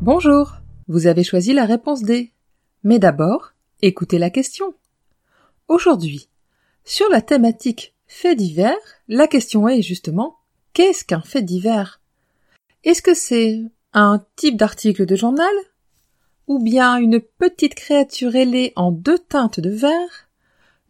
Bonjour, vous avez choisi la réponse D. Mais d'abord, écoutez la question. Aujourd'hui, sur la thématique fait divers, la question est justement qu'est-ce qu'un fait divers? Est-ce que c'est un type d'article de journal Ou bien une petite créature ailée en deux teintes de vert?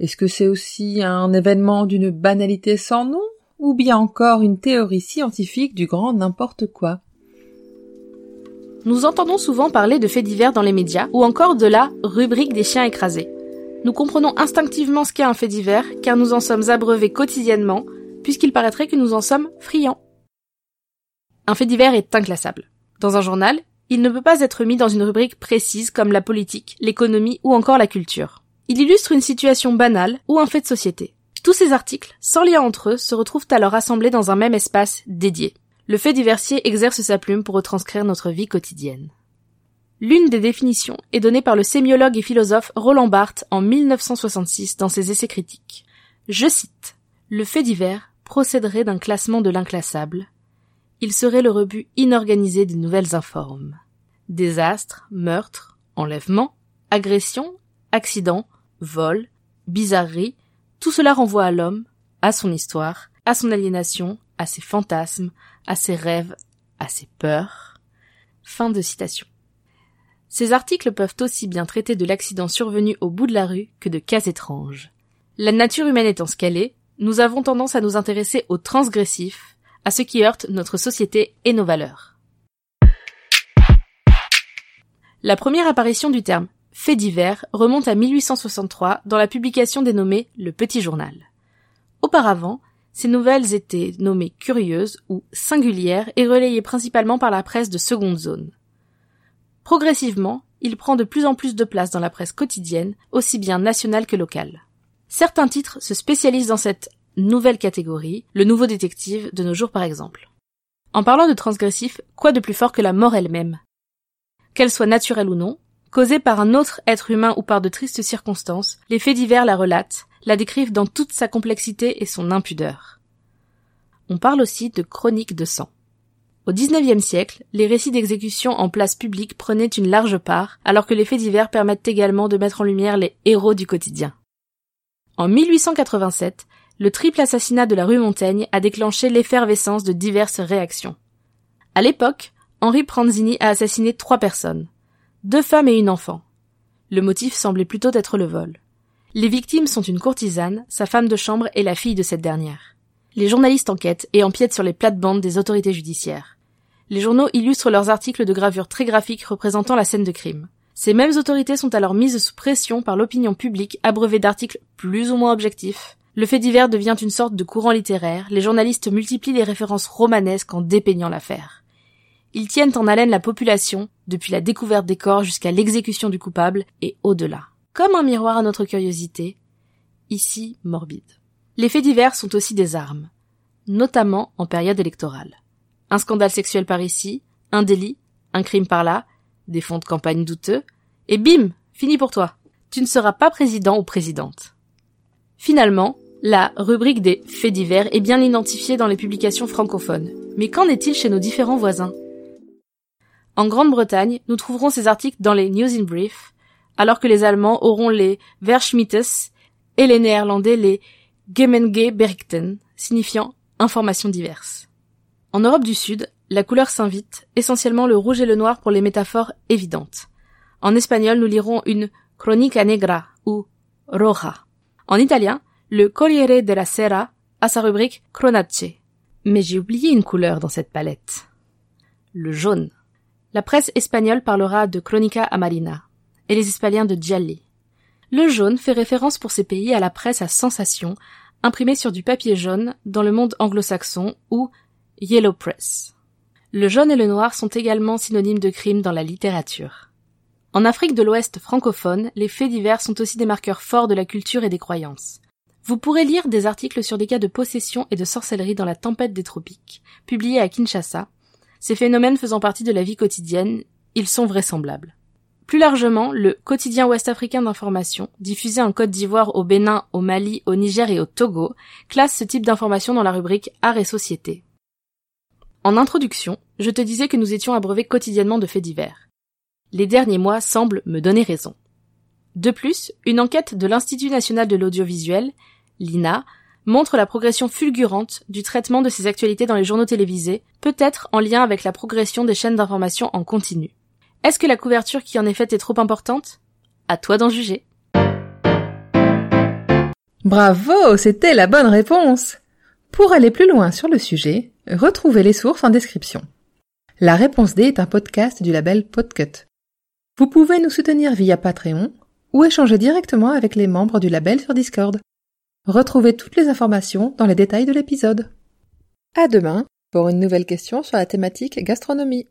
Est-ce que c'est aussi un événement d'une banalité sans nom Ou bien encore une théorie scientifique du grand n'importe quoi? Nous entendons souvent parler de faits divers dans les médias ou encore de la rubrique des chiens écrasés. Nous comprenons instinctivement ce qu'est un fait divers car nous en sommes abreuvés quotidiennement puisqu'il paraîtrait que nous en sommes friands. Un fait divers est inclassable. Dans un journal, il ne peut pas être mis dans une rubrique précise comme la politique, l'économie ou encore la culture. Il illustre une situation banale ou un fait de société. Tous ces articles, sans lien entre eux, se retrouvent alors assemblés dans un même espace dédié. Le fait diversier exerce sa plume pour retranscrire notre vie quotidienne. L'une des définitions est donnée par le sémiologue et philosophe Roland Barthes en 1966 dans ses essais critiques. Je cite Le fait divers procéderait d'un classement de l'inclassable. Il serait le rebut inorganisé des nouvelles informes. Désastres, meurtres, enlèvements, agressions, accidents, vols, bizarreries, tout cela renvoie à l'homme, à son histoire, à son aliénation, à ses fantasmes, à ses rêves, à ses peurs. Fin. Ces articles peuvent aussi bien traiter de l'accident survenu au bout de la rue que de cas étranges. La nature humaine étant ce qu'elle est, nous avons tendance à nous intéresser au transgressif, à ce qui heurte notre société et nos valeurs. La première apparition du terme fait divers remonte à 1863 dans la publication dénommée Le Petit Journal. Auparavant, ces nouvelles étaient nommées curieuses ou singulières et relayées principalement par la presse de seconde zone. Progressivement, il prend de plus en plus de place dans la presse quotidienne, aussi bien nationale que locale. Certains titres se spécialisent dans cette nouvelle catégorie, le nouveau détective de nos jours par exemple. En parlant de transgressif, quoi de plus fort que la mort elle-même? Qu'elle soit naturelle ou non, causée par un autre être humain ou par de tristes circonstances, les faits divers la relatent, la décrivent dans toute sa complexité et son impudeur. On parle aussi de chronique de sang. Au XIXe siècle, les récits d'exécution en place publique prenaient une large part, alors que les faits divers permettent également de mettre en lumière les héros du quotidien. En 1887, le triple assassinat de la rue Montaigne a déclenché l'effervescence de diverses réactions. À l'époque, Henri Pranzini a assassiné trois personnes, deux femmes et une enfant. Le motif semblait plutôt être le vol. Les victimes sont une courtisane, sa femme de chambre et la fille de cette dernière. Les journalistes enquêtent et empiètent sur les plates-bandes des autorités judiciaires. Les journaux illustrent leurs articles de gravure très graphiques représentant la scène de crime. Ces mêmes autorités sont alors mises sous pression par l'opinion publique abreuvée d'articles plus ou moins objectifs. Le fait divers devient une sorte de courant littéraire, les journalistes multiplient les références romanesques en dépeignant l'affaire. Ils tiennent en haleine la population, depuis la découverte des corps jusqu'à l'exécution du coupable et au-delà. Comme un miroir à notre curiosité, ici morbide. Les faits divers sont aussi des armes, notamment en période électorale. Un scandale sexuel par ici, un délit, un crime par là, des fonds de campagne douteux, et bim, fini pour toi. Tu ne seras pas président ou présidente. Finalement, la rubrique des faits divers est bien identifiée dans les publications francophones. Mais qu'en est-il chez nos différents voisins? En Grande-Bretagne, nous trouverons ces articles dans les News in Brief, alors que les Allemands auront les Verschmittes et les Néerlandais les Gemenge signifiant informations diverses. En Europe du Sud, la couleur s'invite, essentiellement le rouge et le noir pour les métaphores évidentes. En espagnol, nous lirons une Cronica Negra ou Roja. En italien, le Corriere della Sera a sa rubrique Cronace. Mais j'ai oublié une couleur dans cette palette. le jaune. La presse espagnole parlera de Crónica Amarina et les Espaliens de Gialli. Le jaune fait référence pour ces pays à la presse à sensation, imprimée sur du papier jaune dans le monde anglo-saxon ou Yellow Press. Le jaune et le noir sont également synonymes de crime dans la littérature. En Afrique de l'Ouest francophone, les faits divers sont aussi des marqueurs forts de la culture et des croyances. Vous pourrez lire des articles sur des cas de possession et de sorcellerie dans la tempête des tropiques, publiés à Kinshasa. Ces phénomènes faisant partie de la vie quotidienne, ils sont vraisemblables. Plus largement, le quotidien ouest-africain d'information, diffusé en Côte d'Ivoire, au Bénin, au Mali, au Niger et au Togo, classe ce type d'information dans la rubrique Art et Société. En introduction, je te disais que nous étions abreuvés quotidiennement de faits divers. Les derniers mois semblent me donner raison. De plus, une enquête de l'Institut national de l'audiovisuel, l'INA, montre la progression fulgurante du traitement de ces actualités dans les journaux télévisés, peut-être en lien avec la progression des chaînes d'information en continu. Est-ce que la couverture qui en est faite est trop importante? À toi d'en juger. Bravo, c'était la bonne réponse. Pour aller plus loin sur le sujet, Retrouvez les sources en description. La réponse D est un podcast du label Podcut. Vous pouvez nous soutenir via Patreon ou échanger directement avec les membres du label sur Discord. Retrouvez toutes les informations dans les détails de l'épisode. À demain pour une nouvelle question sur la thématique gastronomie.